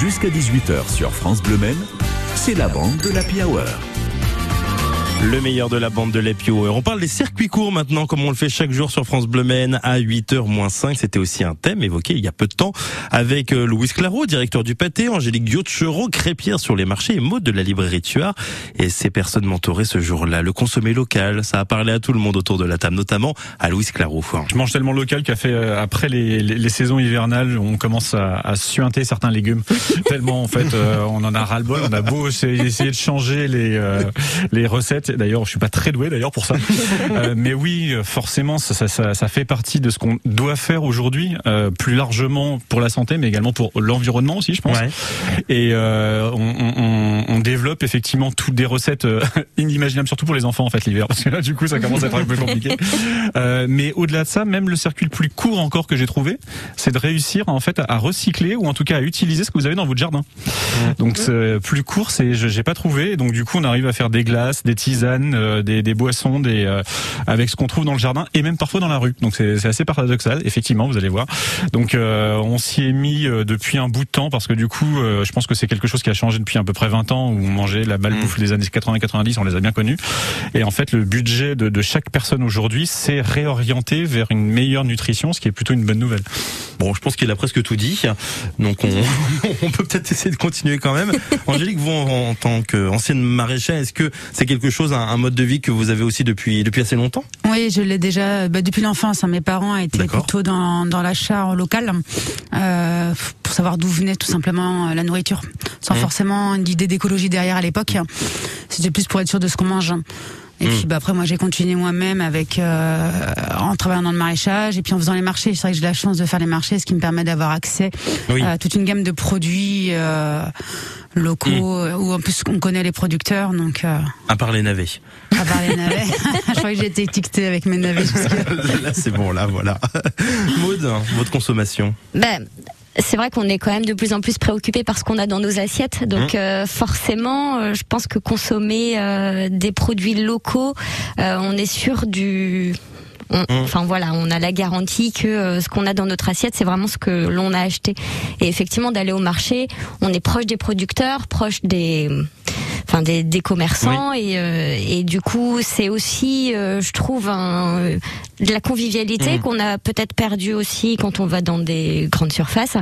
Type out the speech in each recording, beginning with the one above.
Jusqu'à 18h sur France Bleu Maine, c'est la bande de la Hour. Le meilleur de la bande de Hour. On parle des circuits courts maintenant, comme on le fait chaque jour sur France Bleu Maine à 8h 5. C'était aussi un thème évoqué il y a peu de temps avec euh, Louis Claro, directeur du pâté, Angélique Diotchereau, crêpière sur les marchés et Maud de la librairie Tuard. Et ces personnes mentoraient ce jour-là. Le consommer local, ça a parlé à tout le monde autour de la table, notamment à Louis Claro. Je mange tellement local qu'à fait euh, après les, les, saisons hivernales, on commence à, à suinter certains légumes. tellement en fait, euh, on en a ras-le-bol. On a beau essayer de changer les, les recettes D'ailleurs, je suis pas très doué d'ailleurs pour ça. Euh, mais oui, forcément, ça, ça, ça, fait partie de ce qu'on doit faire aujourd'hui, euh, plus largement pour la santé, mais également pour l'environnement aussi, je pense. Et euh, on, on, on, développe effectivement toutes des recettes inimaginables, surtout pour les enfants en fait l'hiver, parce que là du coup ça commence à être un peu compliqué. Mais au-delà de ça, même le circuit le plus court encore que j'ai trouvé, c'est de réussir en fait à recycler ou en tout cas à utiliser ce que vous avez dans votre jardin. Donc plus court, c'est j'ai pas trouvé. Donc du coup, on arrive à faire des glaces, des teas euh, des, des, boissons, des euh, avec ce qu'on trouve dans le jardin et même parfois dans la rue. Donc c'est assez paradoxal, effectivement, vous allez voir. Donc euh, on s'y est mis depuis un bout de temps parce que du coup, je pense que c'est quelque chose qui a changé depuis à peu près 20 ans où on mangeait la balle bouffe mm. des années 80-90, on les a bien connus. Et en fait, le budget de, de chaque personne aujourd'hui s'est réorienté vers une meilleure nutrition, ce qui est plutôt une bonne nouvelle. Bon, je pense qu'il a presque tout dit, donc on, on peut peut-être essayer de continuer quand même. Angélique, vous en, en tant qu'ancienne maraîchère, est-ce que c'est quelque chose un, mode de vie que vous avez aussi depuis depuis assez longtemps Oui, je l'ai déjà bah, depuis l'enfance. Hein. mes parents étaient plutôt dans, dans l'achat local euh, pour savoir d'où venait tout simplement euh, la nourriture, sans mmh. forcément une idée d'écologie derrière à l'époque. C'était plus pour être sûr de ce qu'on mange. Et mmh. puis bah, après moi j'ai continué moi-même avec euh, en travaillant dans le maraîchage et puis en faisant les marchés. C'est vrai que j'ai la chance de faire les marchés, ce qui me permet d'avoir accès à toute une gamme de produits. Euh, locaux mmh. où en plus on connaît les producteurs donc euh... à part les navets à part les navets je crois que j'ai été étiquetée avec mes navets là c'est bon là voilà Maud votre consommation ben c'est vrai qu'on est quand même de plus en plus préoccupé par ce qu'on a dans nos assiettes. Donc mmh. euh, forcément, euh, je pense que consommer euh, des produits locaux, on est sûr du mmh. Enfin voilà, on a la garantie que ce qu'on a dans notre assiette, c'est vraiment ce que l'on a acheté. Et effectivement, d'aller au marché, on est proche des producteurs, proche des enfin des, des commerçants et, euh, et du coup c'est aussi euh, je trouve un, de la convivialité mmh. qu'on a peut-être perdu aussi quand on va dans des grandes surfaces.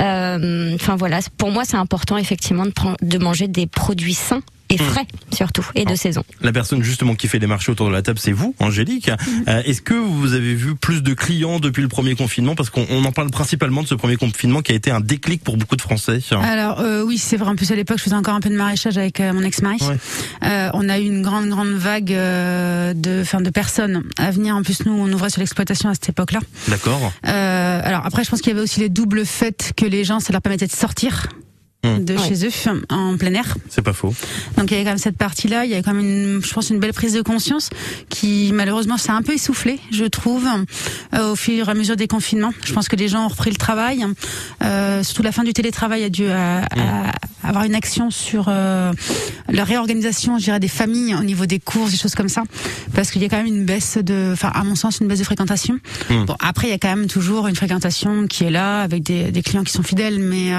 Euh, enfin voilà, pour moi c'est important effectivement de, de manger des produits sains et hmm. frais surtout et de saison. La personne justement qui fait les marchés autour de la table, c'est vous, Angélique. Hmm. Euh, est-ce que vous avez vu plus de clients depuis le premier confinement? Parce qu'on en parle principalement de ce premier confinement qui a été un déclic pour beaucoup de Français. Alors euh, oui, c'est vrai. En plus à l'époque, je faisais encore un peu de maraîchage avec euh, mon ex-mari. on a eu une grande grande vague de, fin, de personnes à venir. En plus, nous, on ouvrait sur l'exploitation à cette époque-là. D'accord. alors après, je pense qu'il y avait aussi les doubles faits que les gens, ça leur permettait de sortir Mmh. de chez eux en plein air. C'est pas faux. Donc il y avait quand même cette partie-là, il y a quand même une, je pense une belle prise de conscience qui malheureusement s'est un peu essoufflée, je trouve, euh, au fur et à mesure des confinements. Je pense que les gens ont repris le travail, euh, surtout la fin du télétravail a dû euh, mmh. avoir une action sur euh, la réorganisation, je dirais, des familles au niveau des courses, des choses comme ça, parce qu'il y a quand même une baisse de, enfin à mon sens une baisse de fréquentation. Mmh. Bon après il y a quand même toujours une fréquentation qui est là avec des, des clients qui sont fidèles, mais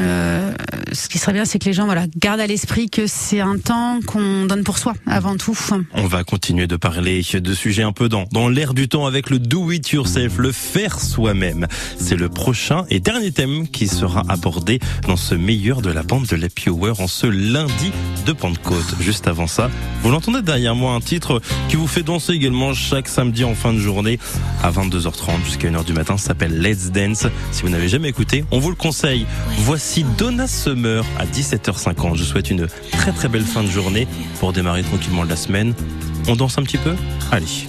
euh, ce qui serait bien, c'est que les gens voilà gardent à l'esprit que c'est un temps qu'on donne pour soi avant tout. On va continuer de parler de sujets un peu dans dans l'air du temps avec le do it yourself, le faire soi-même. C'est le prochain et dernier thème qui sera abordé dans ce meilleur de la bande de l'Happy Hour en ce lundi de Pentecôte. Juste avant ça, vous l'entendez derrière moi un titre qui vous fait danser également chaque samedi en fin de journée à 22h30 jusqu'à 1h du matin. Ça s'appelle Let's Dance. Si vous n'avez jamais écouté, on vous le conseille. Voici Donna Summer à 17h50. Je souhaite une très très belle fin de journée pour démarrer tranquillement la semaine. On danse un petit peu? Allez.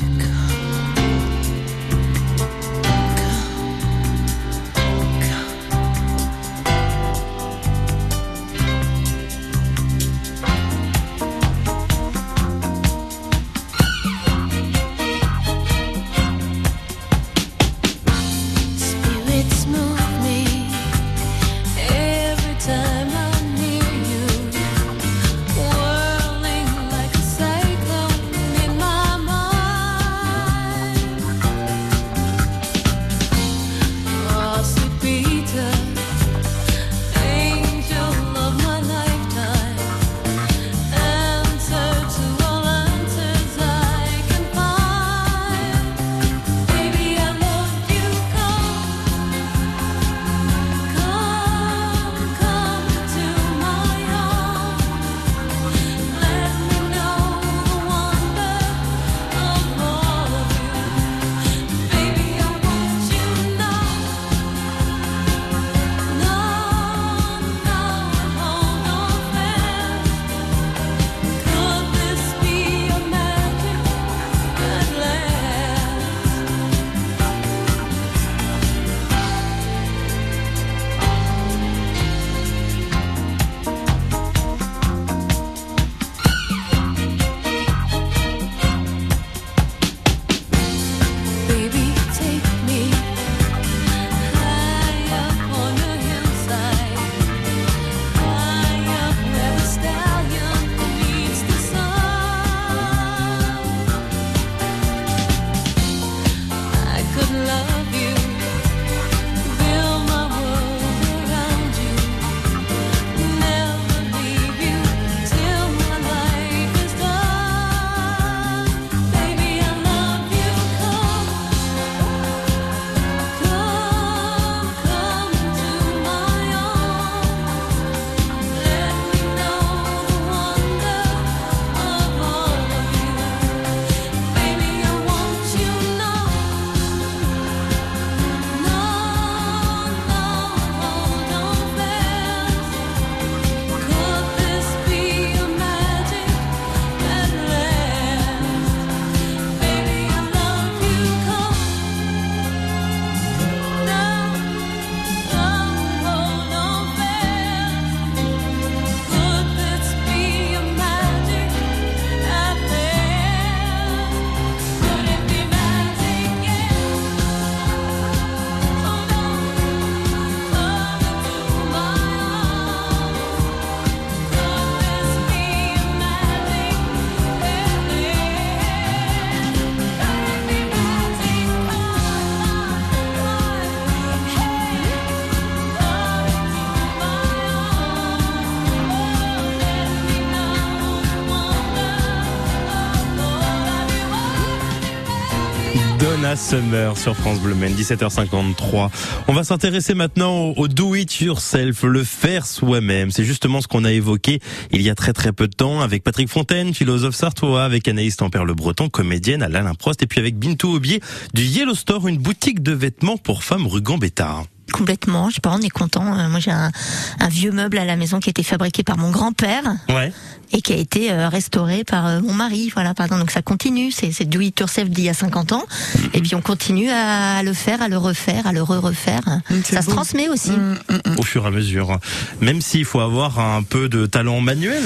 Donna Summer sur France Bleu Maine, 17h53. On va s'intéresser maintenant au, do it yourself, le faire soi-même. C'est justement ce qu'on a évoqué il y a très très peu de temps avec Patrick Fontaine, philosophe sartois, avec Anaïs Tempère le Breton, comédienne à l'Alain Prost, et puis avec Bintou Aubier du Yellow Store, une boutique de vêtements pour femmes rue Gambetta. Complètement, je sais pas, on est content. Euh, moi, j'ai un, un, vieux meuble à la maison qui a été fabriqué par mon grand-père. Ouais et qui a été euh, restauré par euh, mon mari. Voilà, pardon. Donc ça continue. C'est c'est do it yourself d'il y a 50 ans. Mm-hmm. Et puis on continue à le faire, à le refaire, à le re-refaire. Mm, ça se transmet aussi. Mm, Au fur et à mesure. Même s'il faut avoir un peu de talent manuel.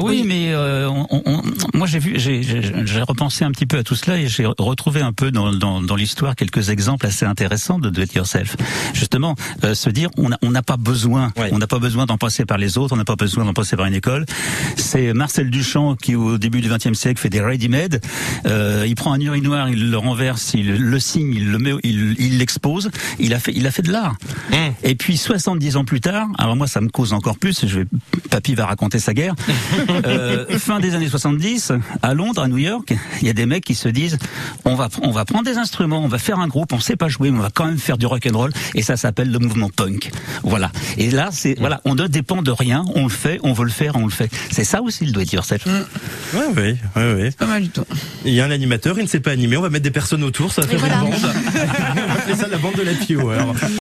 Oui, mais euh, on, moi j'ai vu, j'ai repensé un petit peu à tout cela et j'ai retrouvé un peu dans, dans, dans l'histoire quelques exemples assez intéressants de do it yourself. Justement, se dire on n'a pas besoin, on n'a pas besoin d'en passer par les autres, on n'a pas besoin d'en passer par une école. C'est Marcel Duchamp qui au début du XXe siècle fait des ready-made. Euh, il prend un urinoir, il le renverse, il le signe, il le met, il l'expose. Il, a fait, il a fait de l'art. Mmh. Et puis 70 ans plus tard, alors moi ça me cause encore plus. Je vais, Papy va raconter sa guerre. euh, fin des années 70, à Londres, à New York, il y a des mecs qui se disent on va on va prendre des instruments, on va faire un groupe, on sait pas jouer, mais on va quand même faire du rock and roll. Et ça s'appelle le mouvement punk. Voilà. Et là c'est voilà, on ne dépend de rien, on le fait, on veut le faire, on le fait. C'est ça aussi le do it yourself. Mmh. Ouais, oui, ouais, ouais. Pas mal du tout. Il y a un animateur, il ne sait pas animer, on va mettre des personnes autour, ça va faire une bande. on va appeler ça la bande de la Pio. Alors.